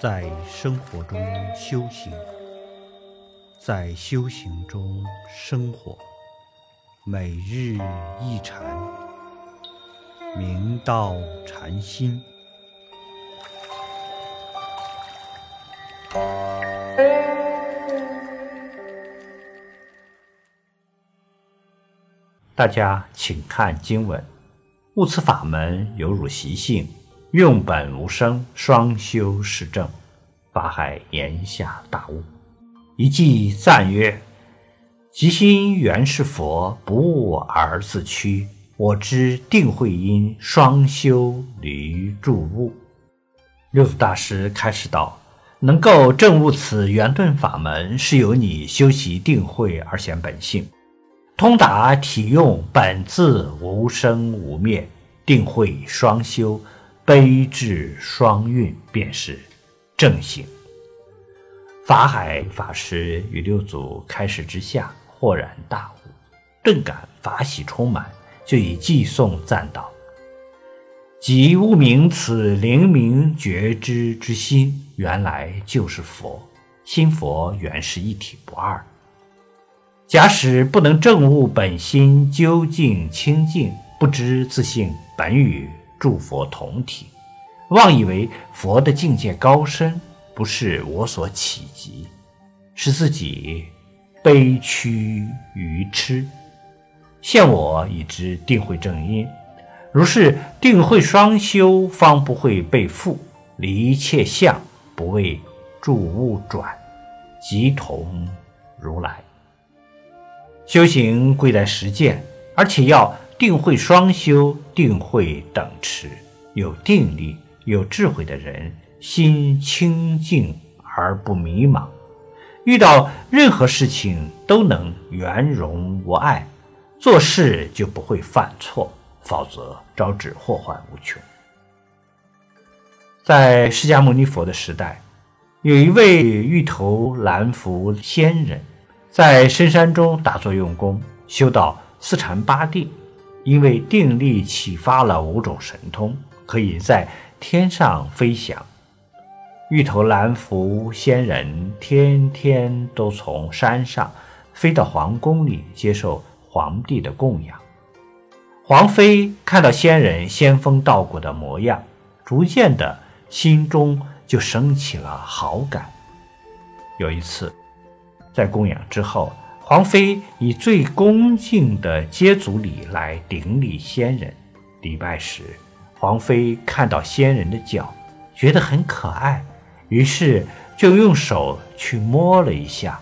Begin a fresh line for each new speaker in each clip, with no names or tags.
在生活中修行，在修行中生活，每日一禅，明道禅心。
大家请看经文：悟此法门，犹如习性。用本无生，双修是正。法海言下大悟，一记赞曰：“即心原是佛，不悟而自屈。我知定慧因双修离住悟。”六祖大师开始道：“能够证悟此圆顿法门，是由你修习定慧而显本性，通达体用本自无生无灭，定慧双修。”悲智双运，便是正行。法海法师与六祖开示之下，豁然大悟，顿感法喜充满，就以寄颂赞道：“即悟明此灵明觉知之心，原来就是佛。心佛原是一体不二。假使不能证悟本心究竟清净，不知自性本与。”诸佛同体，妄以为佛的境界高深，不是我所企及，使自己悲屈愚痴。现我已知定慧正因，如是定慧双修，方不会被缚，离一切相，不为诸物转，即同如来。修行贵在实践，而且要。定慧双修，定慧等持，有定力、有智慧的人，心清净而不迷茫，遇到任何事情都能圆融无碍，做事就不会犯错，否则招致祸患无穷。在释迦牟尼佛的时代，有一位玉头蓝福仙人，在深山中打坐用功，修到四禅八定。因为定力启发了五种神通，可以在天上飞翔。玉头蓝福仙人天天都从山上飞到皇宫里接受皇帝的供养。皇妃看到仙人仙风道骨的模样，逐渐的心中就升起了好感。有一次，在供养之后。皇妃以最恭敬的接足礼来顶礼仙人。礼拜时，皇妃看到仙人的脚，觉得很可爱，于是就用手去摸了一下。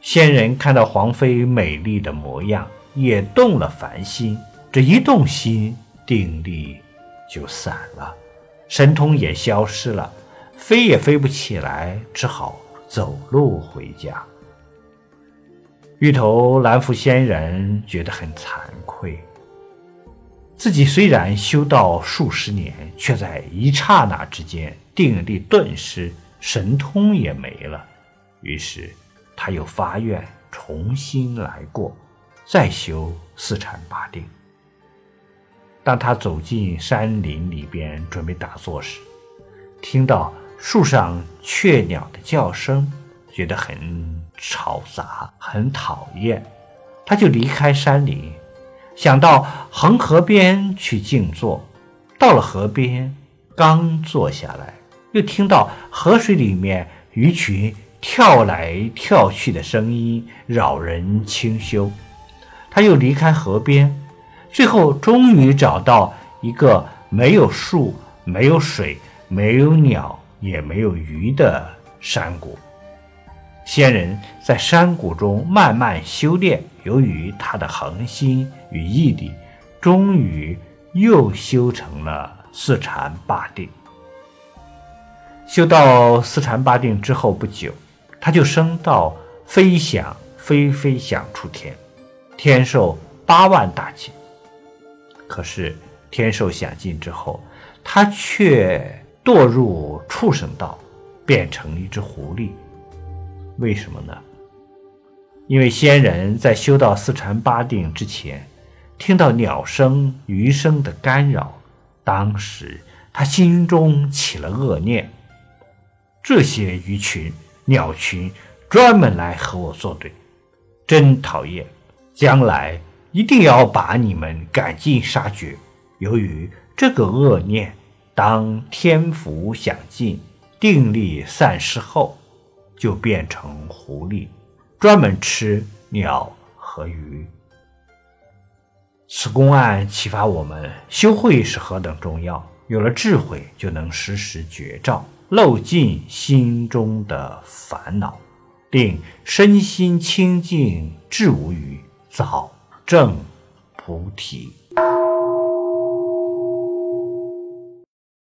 仙人看到皇妃美丽的模样，也动了凡心。这一动心，定力就散了，神通也消失了，飞也飞不起来，只好走路回家。玉头蓝福仙人觉得很惭愧，自己虽然修道数十年，却在一刹那之间定力顿失，神通也没了。于是他又发愿重新来过，再修四禅八定。当他走进山林里边准备打坐时，听到树上雀鸟的叫声，觉得很。嘈杂，很讨厌，他就离开山林，想到恒河边去静坐。到了河边，刚坐下来，又听到河水里面鱼群跳来跳去的声音，扰人清修。他又离开河边，最后终于找到一个没有树、没有水、没有鸟、也没有鱼的山谷。仙人在山谷中慢慢修炼，由于他的恒心与毅力，终于又修成了四禅八定。修到四禅八定之后不久，他就升到飞翔飞飞翔出天，天寿八万大劫。可是天寿享尽之后，他却堕入畜生道，变成一只狐狸。为什么呢？因为仙人在修到四禅八定之前，听到鸟声、鱼声的干扰，当时他心中起了恶念。这些鱼群、鸟群专门来和我作对，真讨厌！将来一定要把你们赶尽杀绝。由于这个恶念，当天福享尽、定力散失后，就变成狐狸，专门吃鸟和鱼。此公案启发我们，修慧是何等重要。有了智慧，就能时时觉照。漏尽心中的烦恼，令身心清净，智无余，早证菩提。